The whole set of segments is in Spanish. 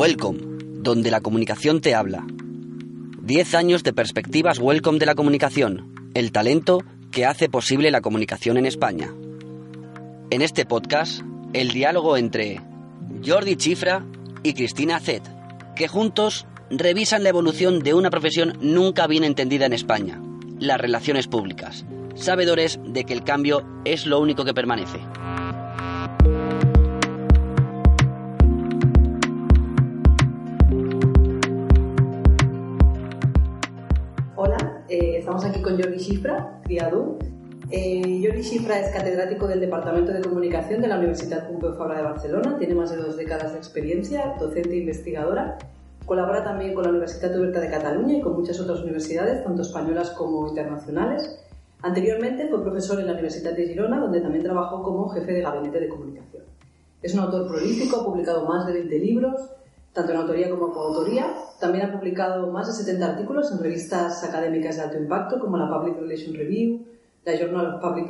Welcome, donde la comunicación te habla. 10 años de perspectivas Welcome de la comunicación, el talento que hace posible la comunicación en España. En este podcast, el diálogo entre Jordi Chifra y Cristina Zet, que juntos revisan la evolución de una profesión nunca bien entendida en España, las relaciones públicas, sabedores de que el cambio es lo único que permanece. Con Jordi Xifra, criador. Eh, es catedrático del Departamento de Comunicación de la Universidad Pompeu Fabra de Barcelona, tiene más de dos décadas de experiencia, docente e investigadora. Colabora también con la Universitat Oberta de Cataluña y con muchas otras universidades, tanto españolas como internacionales. Anteriormente fue profesor en la Universidad de Girona, donde también trabajó como jefe de gabinete de comunicación. Es un autor prolífico, ha publicado más de 20 libros, tanto en autoría como coautoría. También ha publicado más de 70 artículos en revistas académicas de alto impacto como la Public Relations Review, la Journal of Public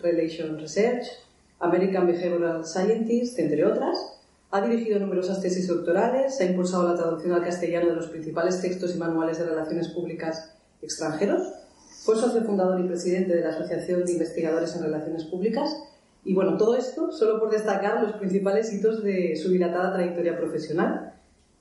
Relations Research, American Behavioral Scientists, entre otras. Ha dirigido numerosas tesis doctorales, ha impulsado la traducción al castellano de los principales textos y manuales de relaciones públicas extranjeros. Fue socio fundador y presidente de la Asociación de Investigadores en Relaciones Públicas. Y bueno, todo esto solo por destacar los principales hitos de su dilatada trayectoria profesional.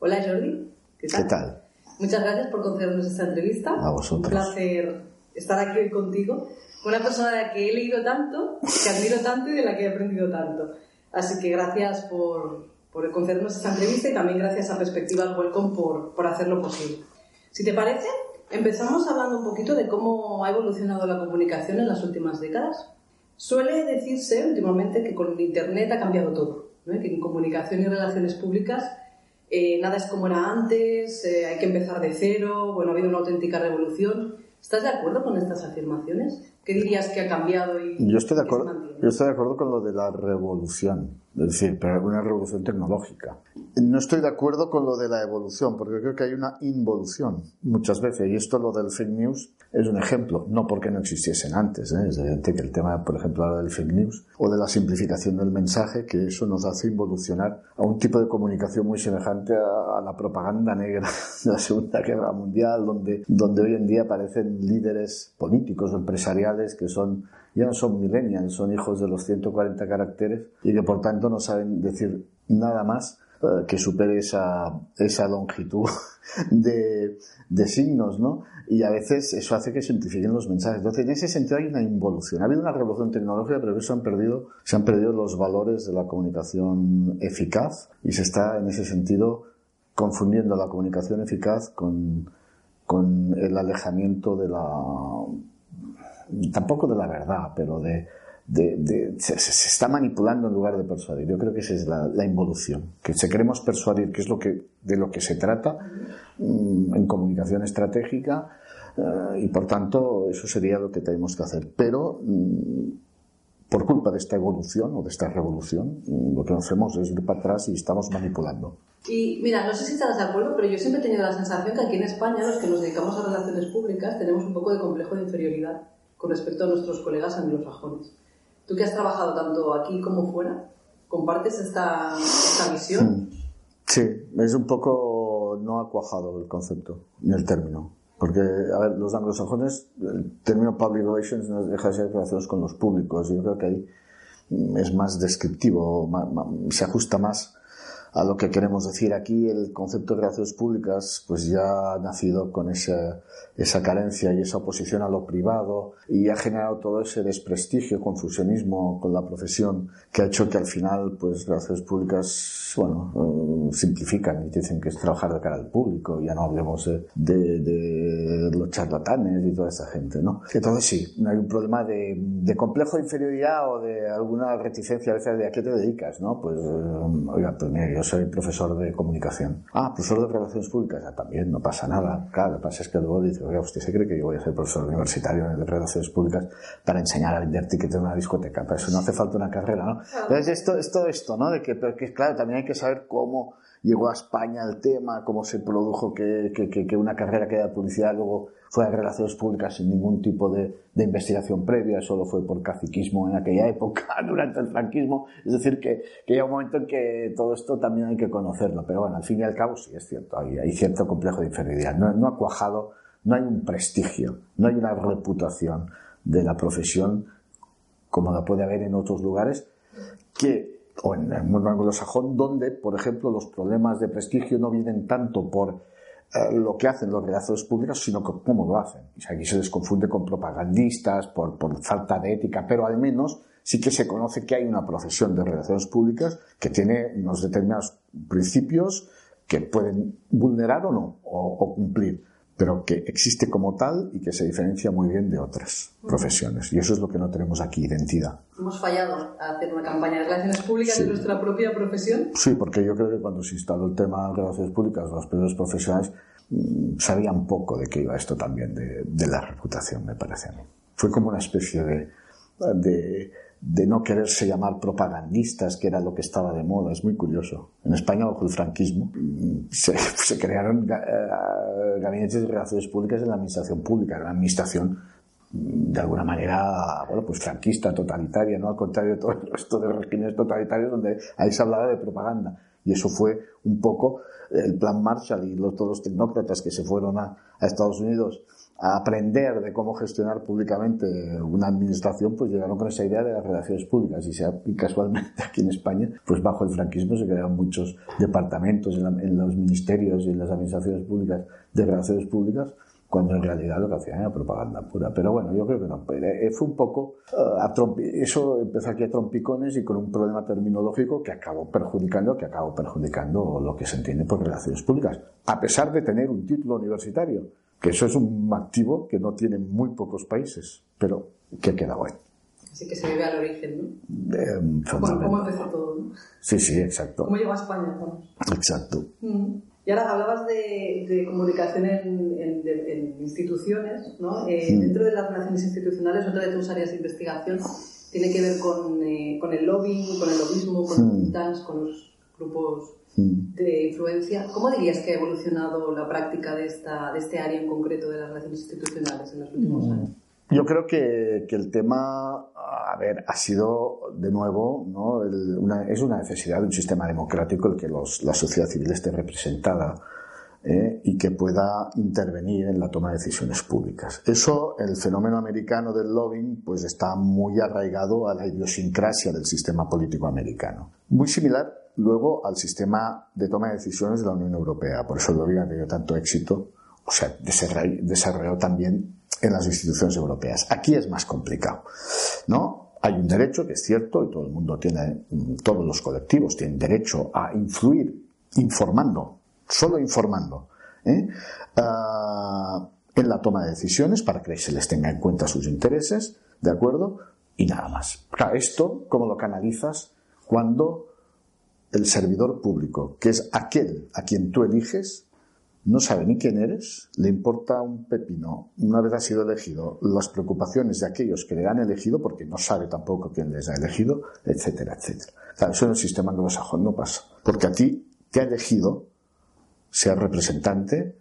Hola Jordi. ¿Qué tal? Muchas gracias por concedernos esta entrevista. A vosotros. Un placer estar aquí hoy contigo. Una persona de la que he leído tanto, que admiro tanto y de la que he aprendido tanto. Así que gracias por, por concedernos esta entrevista y también gracias a Perspectivas Welcome por, por hacerlo posible. Si te parece, empezamos hablando un poquito de cómo ha evolucionado la comunicación en las últimas décadas. Suele decirse últimamente que con Internet ha cambiado todo, ¿no? que en comunicación y relaciones públicas eh, nada es como era antes, eh, hay que empezar de cero, bueno, ha habido una auténtica revolución. ¿Estás de acuerdo con estas afirmaciones? ¿Qué dirías que ha cambiado y Yo estoy de acuerdo? Yo estoy de acuerdo con lo de la revolución, es decir, pero una revolución tecnológica. No estoy de acuerdo con lo de la evolución, porque creo que hay una involución muchas veces, y esto lo del fake news es un ejemplo, no porque no existiesen antes, ¿eh? es evidente que el tema, por ejemplo, ahora del fake news o de la simplificación del mensaje, que eso nos hace involucionar a un tipo de comunicación muy semejante a, a la propaganda negra de la Segunda Guerra Mundial, donde, donde hoy en día aparecen líderes políticos o empresariales que son ya no son millennials, son hijos de los 140 caracteres y que por tanto no saben decir nada más eh, que supere esa, esa longitud de, de signos, ¿no? Y a veces eso hace que simplifiquen los mensajes. Entonces, en ese sentido hay una involución. Ha habido una revolución tecnológica, pero se han perdido, se han perdido los valores de la comunicación eficaz y se está, en ese sentido, confundiendo la comunicación eficaz con, con el alejamiento de la, tampoco de la verdad, pero de, se, está manipulando en lugar de persuadir. Yo creo que esa es la, la involución, que se queremos persuadir, que es lo que, de lo que se trata mm, en comunicación estratégica, eh, y por tanto eso sería lo que tenemos que hacer. Pero mm, por culpa de esta evolución o de esta revolución, mm, lo que hacemos es ir para atrás y estamos manipulando. Y mira, no sé si estarás de acuerdo, pero yo siempre he tenido la sensación que aquí en España, los que nos dedicamos a relaciones públicas, tenemos un poco de complejo de inferioridad con respecto a nuestros colegas anglosajones. Tú que has trabajado tanto aquí como fuera, ¿compartes esta, esta visión? Sí, es un poco no ha cuajado el concepto ni el término. Porque, a ver, los anglosajones, el término public relations no deja de ser relaciones con los públicos. Yo creo que ahí es más descriptivo, se ajusta más a lo que queremos decir aquí, el concepto de relaciones públicas pues ya ha nacido con esa, esa carencia y esa oposición a lo privado y ha generado todo ese desprestigio, confusionismo con la profesión que ha hecho que al final pues relaciones públicas, bueno, eh, simplifican y dicen que es trabajar de cara al público, ya no hablemos de, los charlatanes y toda esa gente, ¿no? Entonces sí, hay un problema de, de complejo de inferioridad o de alguna reticencia a veces de a qué te dedicas, ¿no? Pues, eh, oiga, pues yo soy profesor de comunicación. Ah, profesor de relaciones públicas, ah, también, no pasa nada. Claro, lo que pasa es que luego dice, oiga, ¿usted se cree que yo voy a ser profesor universitario de relaciones públicas para enseñar a vender tickets en una discoteca? Para eso no hace falta una carrera, ¿no? Entonces, esto, es todo esto, ¿no? De que, pero que, claro, también hay que saber cómo llegó a España el tema, cómo se produjo que, que, una carrera que era publicidad luego fue a relaciones públicas sin ningún tipo de, investigación previa, solo fue por caciquismo en aquella época, durante el franquismo. Es decir, que, que llega un momento en que todo esto también hay que conocerlo. Pero bueno, al fin y al cabo sí es cierto, hay, hay cierto complejo de inferioridad. No, no ha cuajado, no hay un prestigio, no hay una reputación de la profesión como la puede haber en otros lugares que o en el mundo anglosajón, donde, por ejemplo, los problemas de prestigio no vienen tanto por eh, lo que hacen los relaciones públicas, sino que cómo lo hacen. Aquí se les confunde con propagandistas, por, falta de ética, pero al menos sí que se conoce que hay una profesión de relaciones públicas que tiene unos determinados principios que pueden vulnerar o no, o cumplir pero que existe como tal y que se diferencia muy bien de otras profesiones. Y eso es lo que no tenemos aquí, identidad. ¿Hemos fallado a hacer una campaña de relaciones públicas sí. de nuestra propia profesión? Sí, porque yo creo que cuando se instaló el tema de relaciones públicas, los primeros profesionales mmm, sabían poco de qué iba esto también, de, de, la reputación, me parece a mí. Fue como una especie de, de de no quererse llamar propagandistas, que era lo que estaba de moda. Es muy curioso. En España, bajo el franquismo, se, crearon gabinetes de relaciones públicas en la administración pública. Era una administración, de alguna manera, bueno, pues franquista, totalitaria, ¿no? Al contrario de todo el resto de regímenes totalitarios donde ahí se hablaba de propaganda. Y eso fue un poco el plan Marshall y los, todos los tecnócratas que se fueron a Estados Unidos a aprender de cómo gestionar públicamente una administración, pues llegaron con esa idea de las relaciones públicas y, se, y casualmente aquí en España, pues bajo el franquismo se crearon muchos departamentos en, la, en, los ministerios y en las administraciones públicas de relaciones públicas, cuando en realidad lo que hacían era propaganda pura. Pero bueno, yo creo que no. Eh, fue un poco, uh, a eso empezó aquí a trompicones y con un problema terminológico que acabó perjudicando, que acabó perjudicando lo que se entiende por relaciones públicas, a pesar de tener un título universitario que eso es un activo que no tienen muy pocos países, pero que queda bueno. Así que se debe al origen, ¿no? Eh, ¿Cómo empezó todo? ¿no? Sí, sí, exacto. ¿Cómo llegó a España? Vamos? Exacto. Mm. Y ahora hablabas de, de comunicación en, en, de, en, instituciones, ¿no? Eh, mm. Dentro de las relaciones institucionales, otra de tus áreas de investigación tiene que ver con, eh, con el lobbying, con el lobismo, con mm. los con los grupos de influencia. ¿Cómo dirías que ha evolucionado la práctica de, esta, de este área en concreto de las relaciones institucionales en los últimos años? Yo creo que, que, el tema, a ver, ha sido de nuevo, ¿no? El, una, es una necesidad de un sistema democrático el que los, la sociedad civil esté representada ¿eh? y que pueda intervenir en la toma de decisiones públicas. Eso, el fenómeno americano del lobbying, pues está muy arraigado a la idiosincrasia del sistema político americano. Muy similar luego al sistema de toma de decisiones de la Unión Europea. Por eso lobbying ha tenido tanto éxito, o sea, desarrolló también en las instituciones europeas. Aquí es más complicado, ¿no? Hay un derecho, que es cierto, y todo el mundo tiene, todos los colectivos tienen derecho a influir informando, solo informando, ¿eh? uh, en la toma de decisiones para que se les tenga en cuenta sus intereses, ¿de acuerdo? Y nada más. Esto, ¿cómo lo canalizas cuando el servidor público, que es aquel a quien tú eliges, no sabe ni quién eres, le importa un pepino, una vez ha sido elegido, las preocupaciones de aquellos que le han elegido, porque no sabe tampoco quién les ha elegido, etcétera, etcétera. Claro, eso en el sistema anglosajón no pasa, porque a ti te ha elegido, sea representante,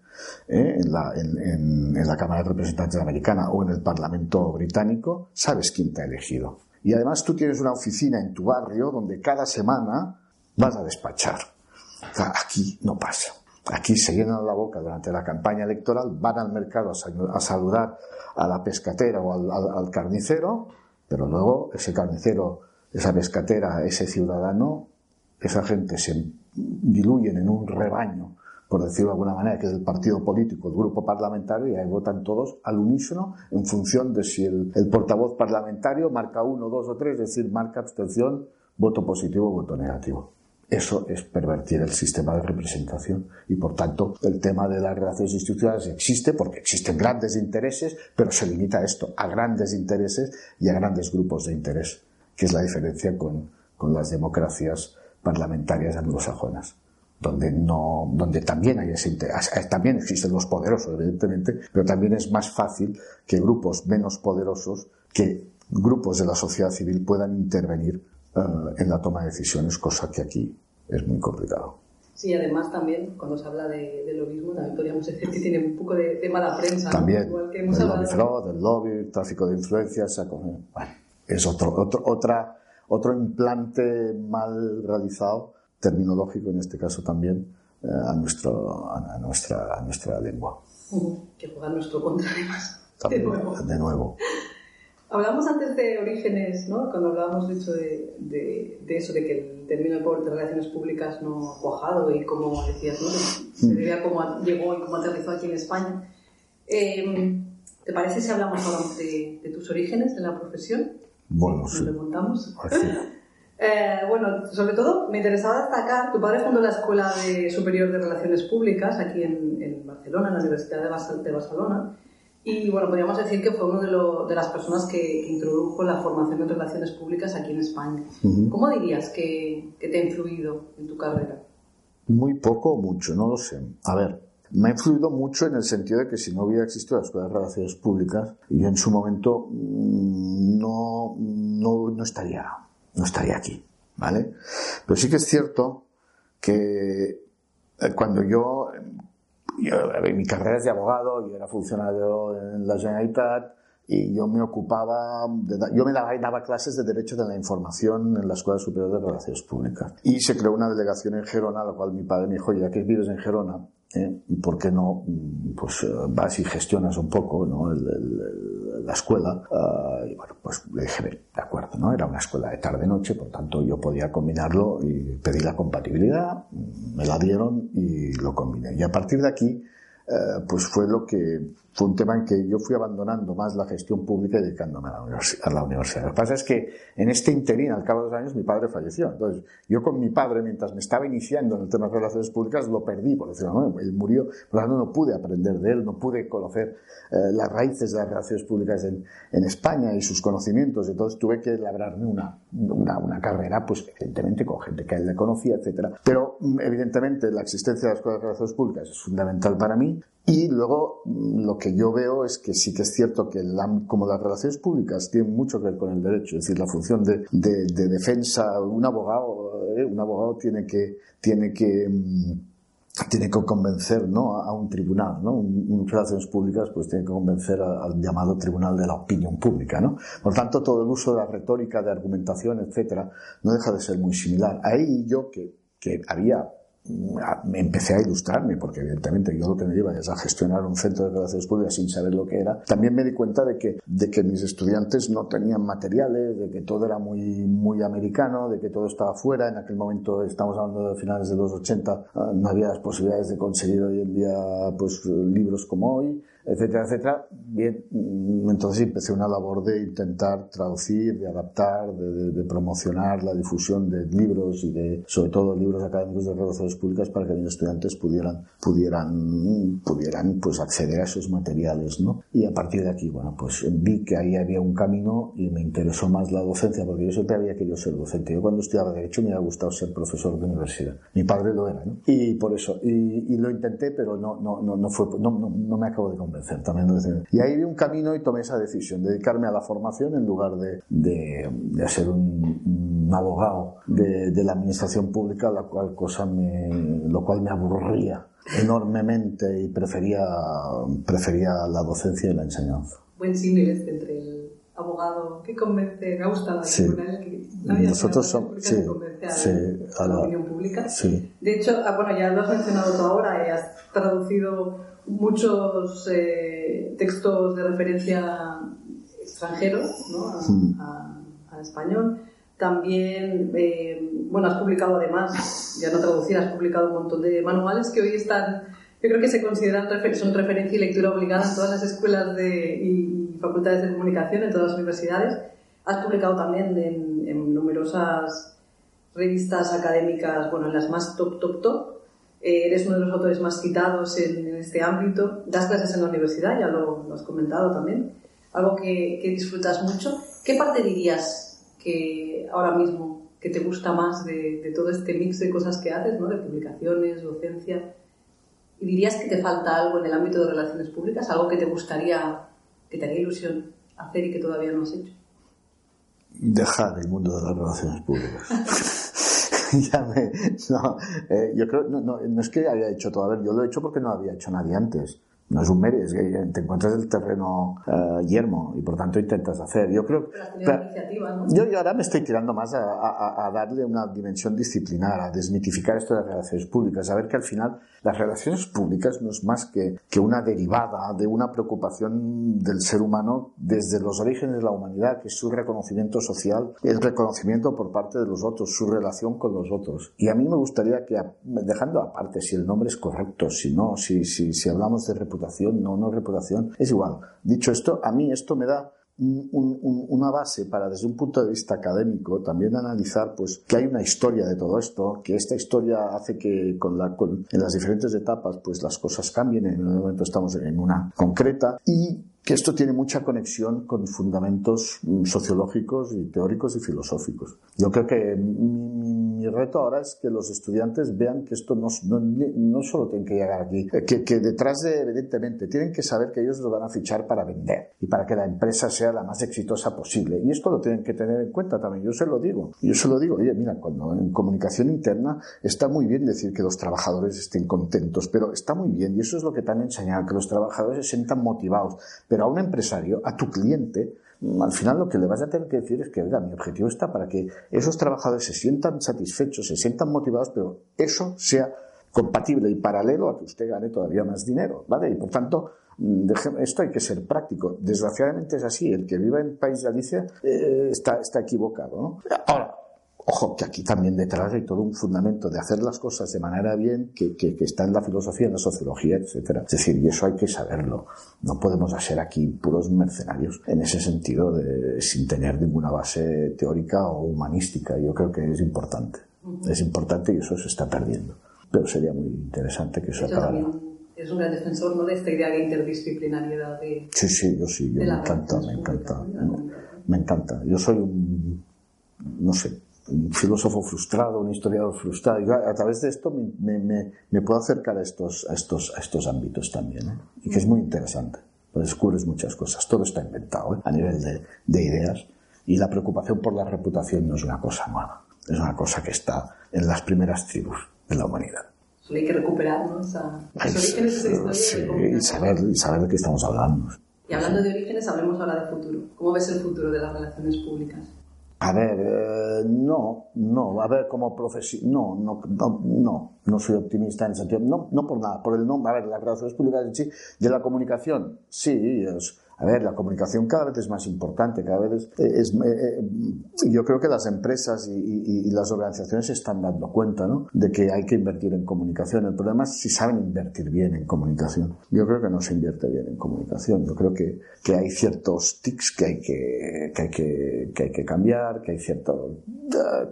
¿eh? en, la, en, en, en la Cámara de Representantes americana o en el Parlamento británico, sabes quién te ha elegido. Y además tú tienes una oficina en tu barrio donde cada semana vas a despachar. Aquí no pasa. Aquí se llenan la boca durante la campaña electoral, van al mercado a saludar a la pescatera o al, carnicero, pero luego ese carnicero, esa pescatera, ese ciudadano esa gente se diluyen en un rebaño, por decirlo de alguna manera, que es el partido político, el grupo parlamentario, y ahí votan todos al unísono en función de si el, portavoz parlamentario marca uno, dos o tres, es decir, marca abstención, voto positivo, voto negativo. Eso es pervertir el sistema de representación y, por tanto, el tema de las relaciones institucionales existe porque existen grandes intereses, pero se limita a esto, a grandes intereses y a grandes grupos de interés, que es la diferencia con, con las democracias parlamentarias anglosajonas donde no donde también hay ese interés. también existen los poderosos evidentemente pero también es más fácil que grupos menos poderosos que grupos de la sociedad civil puedan intervenir uh, en la toma de decisiones cosa que aquí es muy complicado Sí, además también cuando se habla de, de lobismo también podríamos decir que tiene un poco de, de mala prensa. También, ¿no? Igual que hemos el hablado lobby fraud, el lobby, tráfico de influencias, bueno, es otro, otro, otra, otro implante mal realizado terminológico en este caso también eh, a, nuestro, a, nuestra, a nuestra lengua. Uh, que juega nuestro contra además. También, de nuevo. de nuevo. Hablamos antes de orígenes, ¿no? Cuando hablábamos de hecho de, de, de eso, de que el término de poder de relaciones públicas no ha cuajado y como decías, ¿no? Se debe a cómo llegó y cómo aterrizó aquí en España. Eh, ¿Te parece si hablamos ahora de, de tus orígenes en la profesión? Bueno, Nos sí. remontamos. Así. Eh, bueno, sobre todo me interesaba destacar, tu padre fundó la Escuela de Superior de Relaciones Públicas aquí en, en Barcelona, en la Universidad de, Bas- de Barcelona, y bueno, podríamos decir que fue una de, lo- de las personas que, que introdujo la formación en relaciones públicas aquí en España. ¿Cómo dirías que, que te ha influido en tu carrera? Muy poco o mucho, no lo sé. A ver, me ha influido mucho en el sentido de que si no hubiera existido la Escuela de Relaciones Públicas, yo en su momento mm, no, no, no estaría, no estaría aquí, ¿vale? Pero sí que es cierto que eh, cuando yo, yo, mi carrera es de abogado, yo era funcionario en la Generalitat y yo me ocupaba, de yo me daba, daba clases de Derecho de la Información en la Escuela Superior de Relaciones Públicas. Y se creó una delegación en Gerona, a la cual mi padre me dijo, ya que vives en Gerona, ¿eh? ¿por qué no mm, pues, eh, vas y gestionas un poco ¿no? la escuela? Ah, y bueno, pues le dije, "Bien, de acuerdo, ¿no? Era una escuela de tarde-noche, por tanto yo podía combinarlo y pedí la compatibilidad, me la dieron y lo combiné. Y a partir de aquí, eh, pues fue lo que fue un tema en que yo fui abandonando más la gestión pública y dedicándome a la, a la universidad. Lo que pasa es que en este interín, al cabo de dos años, mi padre falleció. Entonces, yo con mi padre, mientras me estaba iniciando en el tema de relaciones públicas, lo perdí, por decirlo ¿no? Él murió, por lo tanto no pude aprender de él, no pude conocer eh, las raíces de las relaciones públicas en, en España y sus conocimientos. Entonces tuve que labrarme una, una, una carrera, pues evidentemente con gente que a él le conocía, etcétera. Pero mm, evidentemente la existencia de la Escuela de Relaciones Públicas es fundamental para mí. Y luego mm, lo que yo veo es que sí que es cierto que como las relaciones públicas tienen mucho que ver con el derecho, es decir, la función de, de- de defensa, un abogado, eh, un abogado tiene que, tiene que, mm, tiene que convencer ¿no? a un tribunal, ¿no? Un, relaciones públicas pues tiene que convencer al llamado tribunal de la opinión pública, ¿no? Por tanto, todo el uso de la retórica, de argumentación, etcétera, no deja de ser muy similar. Ahí yo que, que había me empecé a ilustrarme, porque evidentemente yo lo que me iba es a gestionar un centro de relaciones públicas sin saber lo que era. También me di cuenta de que, de que mis estudiantes no tenían materiales, de que todo era muy, muy americano, de que todo estaba fuera. En aquel momento, estamos hablando de finales de los 80, ah, no había las posibilidades de conseguir hoy en día pues, libros como hoy, etcétera, etcétera. Bien, entonces empecé una labor de intentar traducir, de adaptar, de, promocionar la difusión de libros y de, sobre todo, libros académicos de relaciones públicas para que mis estudiantes pudieran, pudieran, pudieran, pues, acceder a esos materiales, ¿no? Y a partir de aquí, bueno, pues vi que ahí había un camino y me interesó más la docencia, porque yo siempre había querido ser docente. Yo cuando estudiaba Derecho me había gustado ser profesor de universidad. Mi padre lo era, ¿no? Y por eso, y, y lo intenté, pero no, no, no, no fue, no, no, no me acabo de convencer también. lo decía. Y ahí vi un camino y tomé esa decisión, dedicarme a la formación en lugar de, de, de ser un, un abogado de, de la administración pública, la cual cosa me, lo cual me aburría enormemente y prefería, prefería la docencia y la enseñanza. Buen símil este entre el abogado que convence, me ha gustado Sí. que Nosotros somos- sí, a, sí, a a la opinión pública. De hecho, ah, bueno, ya lo has mencionado tú ahora, eh, has traducido muchos eh, textos de referencia extranjeros ¿no? a, Mm. a- a español. También, eh, bueno, has publicado además, ya no traducir, has publicado un montón de manuales que hoy están, yo creo que se consideran, son referencia y lectura obligada en todas las escuelas de, y facultades de comunicación, en todas las universidades. Has publicado también en, en numerosas revistas académicas, bueno, en las más top, top, top. Eh, eres uno de los autores más citados en, en, este ámbito. Das clases en la universidad, ya lo, lo has comentado también. Algo que, que disfrutas mucho. ¿Qué parte dirías que ahora mismo que te gusta más de, de, todo este mix de cosas que haces, ¿no? de publicaciones, docencia? ¿Y dirías que te falta algo en el ámbito de relaciones públicas? ¿Algo que te gustaría, que te haría ilusión hacer y que todavía no has hecho? Dejar el mundo de las relaciones públicas. ya me, no, eh, yo creo, no, no, no, es que haya hecho todavía, yo lo he hecho porque no había hecho nadie antes no es un mérito, es que te encuentras el terreno uh, yermo y por tanto intentas hacer. Yo creo pero, ¿no? yo, yo, ahora me estoy tirando más a, a, a, darle una dimensión disciplinar, a desmitificar esto de las relaciones públicas, a ver que al final las relaciones públicas no es más que, que una derivada de una preocupación del ser humano desde los orígenes de la humanidad, que es su reconocimiento social, el reconocimiento por parte de los otros, su relación con los otros. Y a mí me gustaría que, dejando aparte si el nombre es correcto, si no, si, si, si hablamos de reputación, reputación, no, reputación, es igual. Dicho esto, a mí esto me da un, un, una base para desde un punto de vista académico también analizar pues que hay una historia de todo esto que esta historia hace que con la, con, en las diferentes etapas pues las cosas cambien en el momento estamos en una concreta y que esto tiene mucha conexión con fundamentos sociológicos y teóricos y filosóficos. Yo creo que mi reto ahora es que los estudiantes vean que esto no, no, no solo tiene que llegar aquí, que, que, detrás de, evidentemente, tienen que saber que ellos lo van a fichar para vender y para que la empresa sea la más exitosa posible. Y esto lo tienen que tener en cuenta también. Yo se lo digo. Yo se lo digo, oye, mira, cuando en comunicación interna está muy bien decir que los trabajadores estén contentos, pero está muy bien, y eso es lo que te han enseñado, que los trabajadores se sientan motivados pero a un empresario, a tu cliente, al final lo que le vas a tener que decir es que, oiga, mi objetivo está para que esos trabajadores se sientan satisfechos, se sientan motivados, pero eso sea compatible y paralelo a que usted gane todavía más dinero, ¿vale? Y por tanto, esto hay que ser práctico. Desgraciadamente es así. El que vive en País de Alicia eh, está, está equivocado, ¿no? Ahora, Ojo, que aquí también detrás hay todo un fundamento de hacer las cosas de manera bien que, que, que, está en la filosofía, en la sociología, etcétera. Es decir, y eso hay que saberlo. No podemos ser aquí puros mercenarios en ese sentido, de, sin tener ninguna base teórica o humanística. Yo creo que es importante. Es importante y eso se está perdiendo. Pero sería muy interesante que eso acabara. Es un gran defensor ¿no? de esta idea de interdisciplinariedad. De, sí, sí, yo sí, yo me encanta, me encanta. Me encanta. Yo soy un, no sé, un filósofo frustrado, un historiador frustrado. Y a través de esto me, me, me puedo acercar a estos, a estos, a estos ámbitos también, ¿eh? y que es muy interesante. Pues descubres muchas cosas. Todo está inventado ¿eh? a nivel de, de, ideas. Y la preocupación por la reputación no es una cosa nueva. Es una cosa que está en las primeras tribus de la humanidad. Hay que recuperar ¿no? Esa, los orígenes de esa historia. Sí, y saber, y saber de qué estamos hablando. Y hablando de orígenes, hablemos ahora de futuro. ¿Cómo ves el futuro de las relaciones públicas? A ver, eh, no, no, a ver, como profesión, no, no, no, no, no soy optimista en ese sentido, no, no por nada, por el nombre, a ver, las relaciones públicas sí, de la comunicación, sí, es, a ver, la comunicación cada vez es más importante, cada vez es, es eh, yo creo que las empresas y, y, y, las organizaciones se están dando cuenta, ¿no? De que hay que invertir en comunicación. El problema es si saben invertir bien en comunicación. Yo creo que no se invierte bien en comunicación. Yo creo que, que hay ciertos tics que hay que, que hay que, que hay que cambiar, que hay cierto,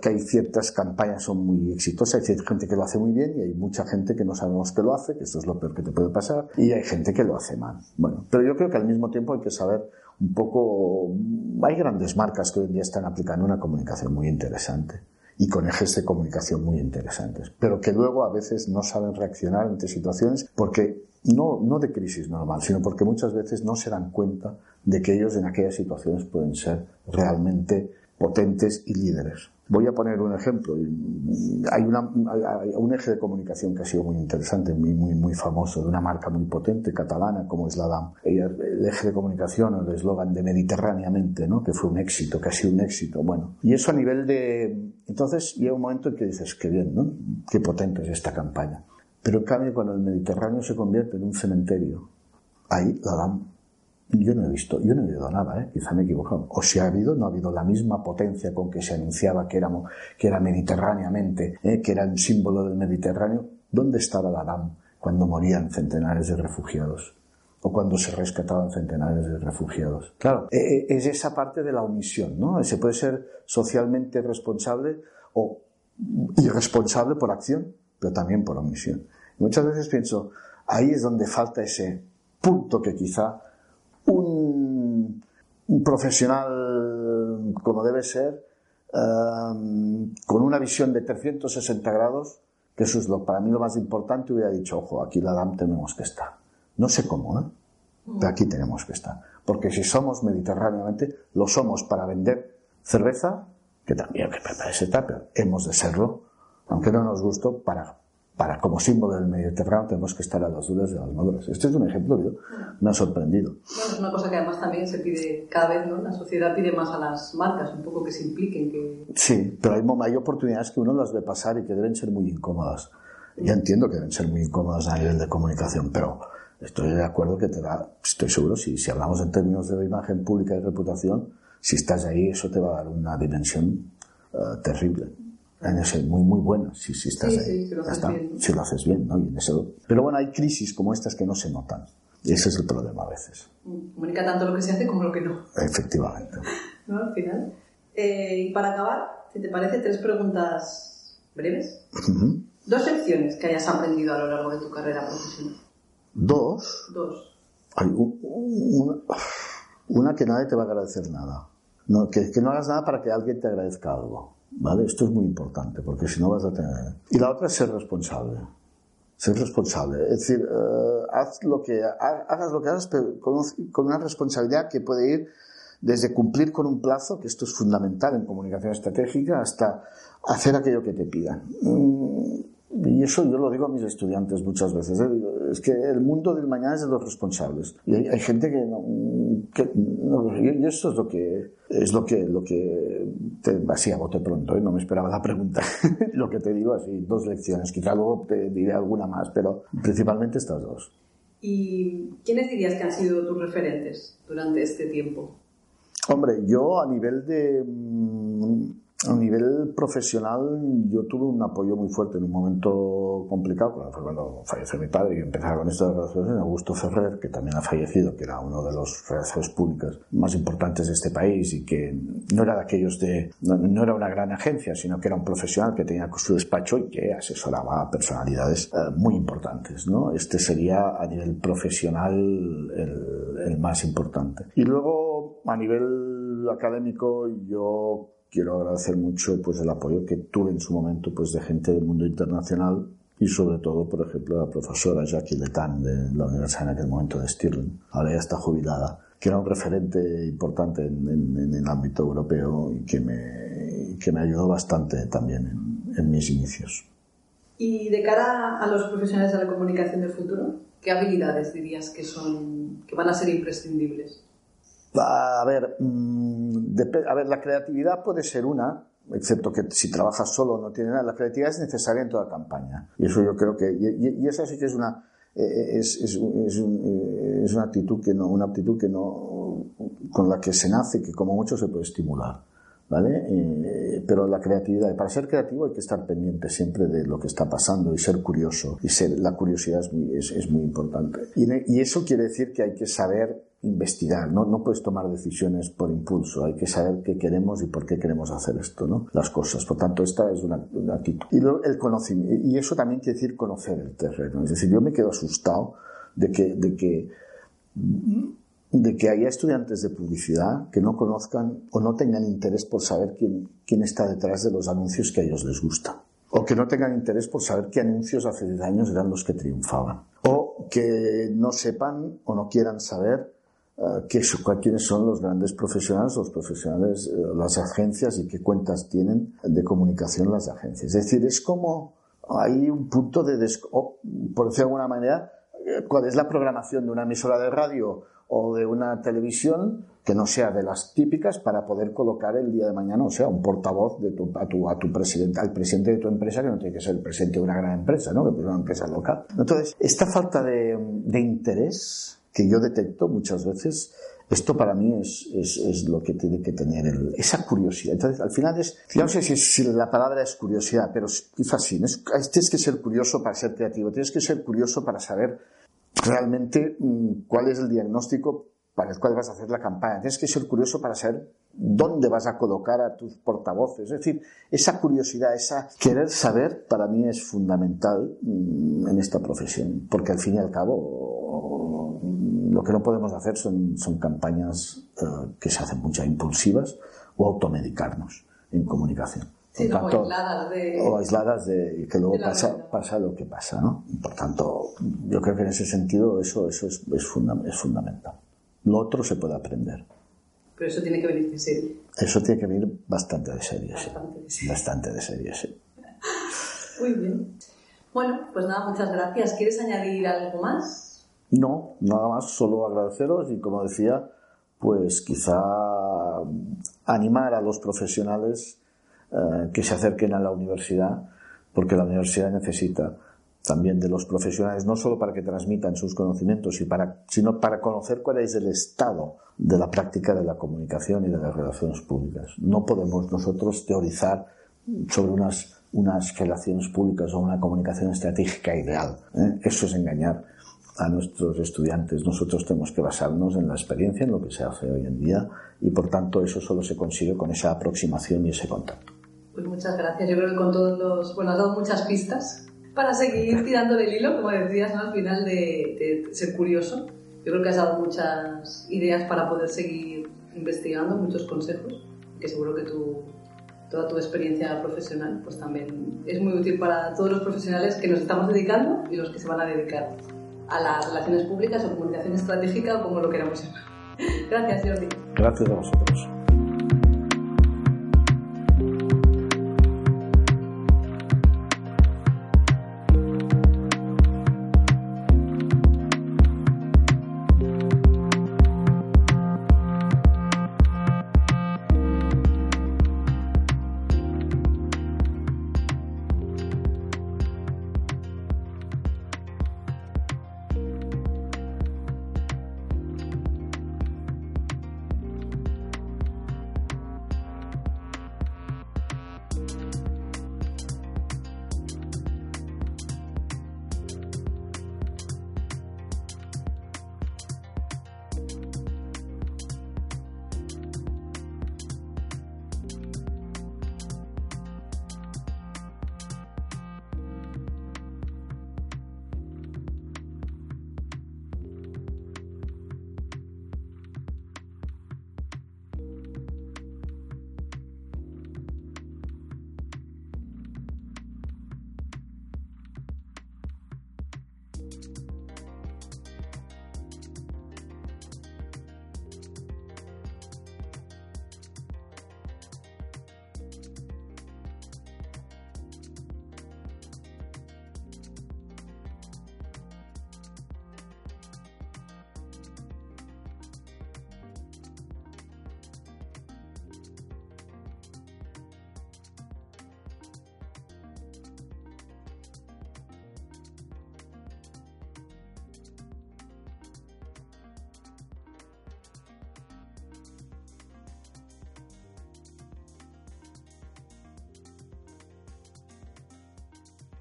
que hay ciertas campañas son muy exitosas, hay gente que lo hace muy bien y hay mucha gente que no sabemos que lo hace, que esto es lo peor que te puede pasar, y hay gente que lo hace mal. Bueno, pero yo creo que al mismo tiempo hay que saber un poco, hay grandes marcas que hoy en día están aplicando una comunicación muy interesante y con ejes de comunicación muy interesantes, pero que luego a veces no saben reaccionar ante situaciones porque no, no de crisis normal, sino porque muchas veces no se dan cuenta de que ellos en aquellas situaciones pueden ser realmente potentes y líderes. Voy a poner un ejemplo. Hay, un eje de comunicación que ha sido muy interesante, muy, muy, muy famoso, de una marca muy potente catalana como es la DAM. El eje de comunicación, el eslogan de Mediterráneamente, ¿no? que fue un éxito, que ha sido un éxito. Bueno, y eso a nivel de... Entonces llega un momento en que dices, qué bien, ¿no? Qué potente es esta campaña. Pero en cambio, cuando el Mediterráneo se convierte en un cementerio, ahí la DAM Yo no he visto, yo no he oído nada, ¿eh? quizá me he equivocado. O si ha habido, no ha habido la misma potencia con que se anunciaba que, éramos, que era mediterráneamente, ¿eh? que era un símbolo del Mediterráneo. ¿Dónde estaba la DAM cuando morían centenares de refugiados? o cuando se rescataban centenares de refugiados. Claro, e, e, es esa parte de la omisión, ¿no? Se puede ser socialmente responsable o irresponsable por acción, pero también por omisión. Muchas veces pienso, ahí es donde falta ese punto que quizá un, profesional como debe ser, um, con una visión de 360 grados, que eso es lo, para mí lo más importante, hubiera dicho, ojo, aquí la DAM tenemos que estar. No sé cómo, ¿eh? Pero aquí tenemos que estar. Porque si somos mediterráneamente, lo somos para vender cerveza, que también que parece pero hemos de serlo, aunque no nos gustó, para para como símbolo del Mediterráneo tenemos que estar a las dudas de las maduras. Este es un ejemplo que me ha sorprendido. Bueno, es una cosa que además también se pide cada vez, ¿no? La sociedad pide más a las marcas, un poco que se impliquen. Que... Sí, pero hay, hay oportunidades que uno las ve pasar y que deben ser muy incómodas. Ya entiendo que deben ser muy incómodas a nivel de comunicación, pero estoy de acuerdo que te da, estoy seguro, si, si hablamos en términos de imagen pública y reputación, si estás ahí, eso te va a dar una dimensión uh, terrible en ese muy muy buena si, si estás ahí si, lo bien, si lo haces bien ¿no? y en eso... pero bueno hay crisis como estas que no se notan ese es el problema a veces. Comunica tanto lo que se hace como lo que no. Efectivamente. ¿No? al final. Eh, y para acabar si te parece tres preguntas breves. Dos lecciones que hayas aprendido a lo largo de tu carrera profesional. Dos. Dos. Hay una, una que nadie te va a agradecer nada. No, que, que no hagas nada para que alguien te agradezca algo ¿Vale? Esto es muy importante porque si no vas a tener... Y la otra es ser responsable. Ser responsable. Es decir, uh, haz lo que, hagas lo que hagas, pero con, con, una responsabilidad que puede ir desde cumplir con un plazo, que esto es fundamental en comunicación estratégica, hasta hacer aquello que te pidan. Mm, y eso yo lo digo a mis estudiantes muchas veces. ¿eh? Es que el mundo del mañana es de los responsables. Y hay, hay gente que no, que no, y esto es lo que es lo que lo que te, así a bote pronto ¿eh? no me esperaba la pregunta lo que te digo así dos lecciones quizá luego te diré alguna más pero principalmente estas dos y quiénes dirías que han sido tus referentes durante este tiempo hombre yo a nivel de a nivel profesional, yo tuve un apoyo muy fuerte en un momento complicado, cuando fue cuando falleció mi padre y empezaba con esto de relaciones, Augusto Ferrer, que también ha fallecido, que era uno de los relaciones públicas más importantes de este país y que no era de aquellos de, no, era una gran agencia, sino que era un profesional que tenía su despacho y que asesoraba a personalidades eh, muy importantes, ¿no? Este sería a nivel profesional el, el más importante. Y luego, a nivel académico, yo quiero agradecer mucho pues el apoyo que tuve en su momento pues de gente del mundo internacional y sobre todo, por ejemplo, la profesora Jackie Letan de la universidad en aquel momento de Stirling, ahora ya está jubilada, que era un referente importante en, en, en el ámbito europeo y que me, que me ayudó bastante también en, en, mis inicios. Y de cara a los profesionales de la comunicación del futuro, ¿qué habilidades dirías que, son, que van a ser imprescindibles? A ver, mmm, a ver, la creatividad puede ser una, excepto que si trabajas solo no tiene nada. La creatividad es necesaria en toda campaña. Y eso yo creo que, y, y esa sí que es una, eh, es, es, es, eh, es, una actitud que no, una aptitud que no, con la que se nace, que como mucho se puede estimular. ¿Vale? Eh, pero la creatividad, para ser creativo hay que estar pendiente siempre de lo que está pasando y ser curioso. Y ser, la curiosidad es muy, es, muy importante. Y eso quiere decir que hay que saber investigar, ¿no? no puedes tomar decisiones por impulso, hay que saber qué queremos y por qué queremos hacer esto, ¿no? Las cosas. Por tanto, esta es una, una actitud. Y el conocimiento, y eso también quiere decir conocer el terreno. Es decir, yo me quedo asustado de que, de que, de que haya estudiantes de publicidad que no conozcan o no tengan interés por saber quién, quién está detrás de los anuncios que a ellos les gustan. O que no tengan interés por saber qué anuncios hace 10 años eran los que triunfaban. O que no sepan o no quieran saber que, quiénes son los grandes profesionales, los profesionales, eh, las agencias y qué cuentas tienen de comunicación las agencias. Es decir, es como hay un punto de, por decirlo de alguna manera, eh, cuál es la programación de una emisora de radio o de una televisión que no sea de las típicas para poder colocar el día de mañana, o sea, un portavoz de tu, a, tu, a tu presidente, al presidente de tu empresa, que no tiene que ser el presidente de una gran empresa, ¿no? que es una empresa local. Entonces, esta falta de, de interés que yo detecto muchas veces, esto para mí es, es, es lo que tiene que tener el- esa curiosidad. Entonces, al final es, yo no sé si, si la palabra es curiosidad, pero quizás sí. Es- tienes que ser curioso para ser creativo, tienes que ser curioso para saber realmente mm, cuál es el diagnóstico para el cual vas a hacer la campaña. Tienes que ser curioso para saber dónde vas a colocar a tus portavoces. Es decir, esa curiosidad, esa querer saber, para mí es fundamental mm, en esta profesión, porque al fin y al cabo lo que no podemos hacer son, son campañas eh, que se hacen muchas impulsivas o automedicarnos en comunicación. Sí, tanto, aisladas de... o aisladas de que luego de pasa, pasa lo que pasa, ¿no? Por tanto, yo creo que en ese sentido eso, eso es, es, funda- es fundamental. Lo otro se puede aprender. Pero eso tiene que venir de serie. Eso tiene que venir bastante de serie, sí. Bastante de serie. Bastante de serie, sí. Muy bien. Bueno, pues nada, muchas gracias. ¿Quieres añadir algo más? No, nada más, solo agradeceros y como decía, pues quizá animar a los profesionales eh, que se acerquen a la universidad, porque la universidad necesita también de los profesionales, no solo para que transmitan sus conocimientos, sino para conocer cuál es el estado de la práctica de la comunicación y de las relaciones públicas. No podemos nosotros teorizar sobre unas, unas relaciones públicas o una comunicación estratégica ideal. ¿eh? Eso es engañar a nuestros estudiantes. Nosotros tenemos que basarnos en la experiencia, en lo que se hace hoy en día, y por tanto eso solo se consigue con esa aproximación y ese contacto. Pues muchas gracias. Yo creo que con todos los... Bueno, has dado muchas pistas para seguir tirando del hilo, como decías, ¿no? Al final de, de ser curioso. Yo creo que has dado muchas ideas para poder seguir investigando, muchos consejos, que seguro que tu, toda tu experiencia profesional pues también es muy útil para todos los profesionales que nos estamos dedicando y los que se van a dedicar a las relaciones públicas o comunicación estratégica o como lo queramos llamar. Gracias, Jordi. Gracias a vosotros.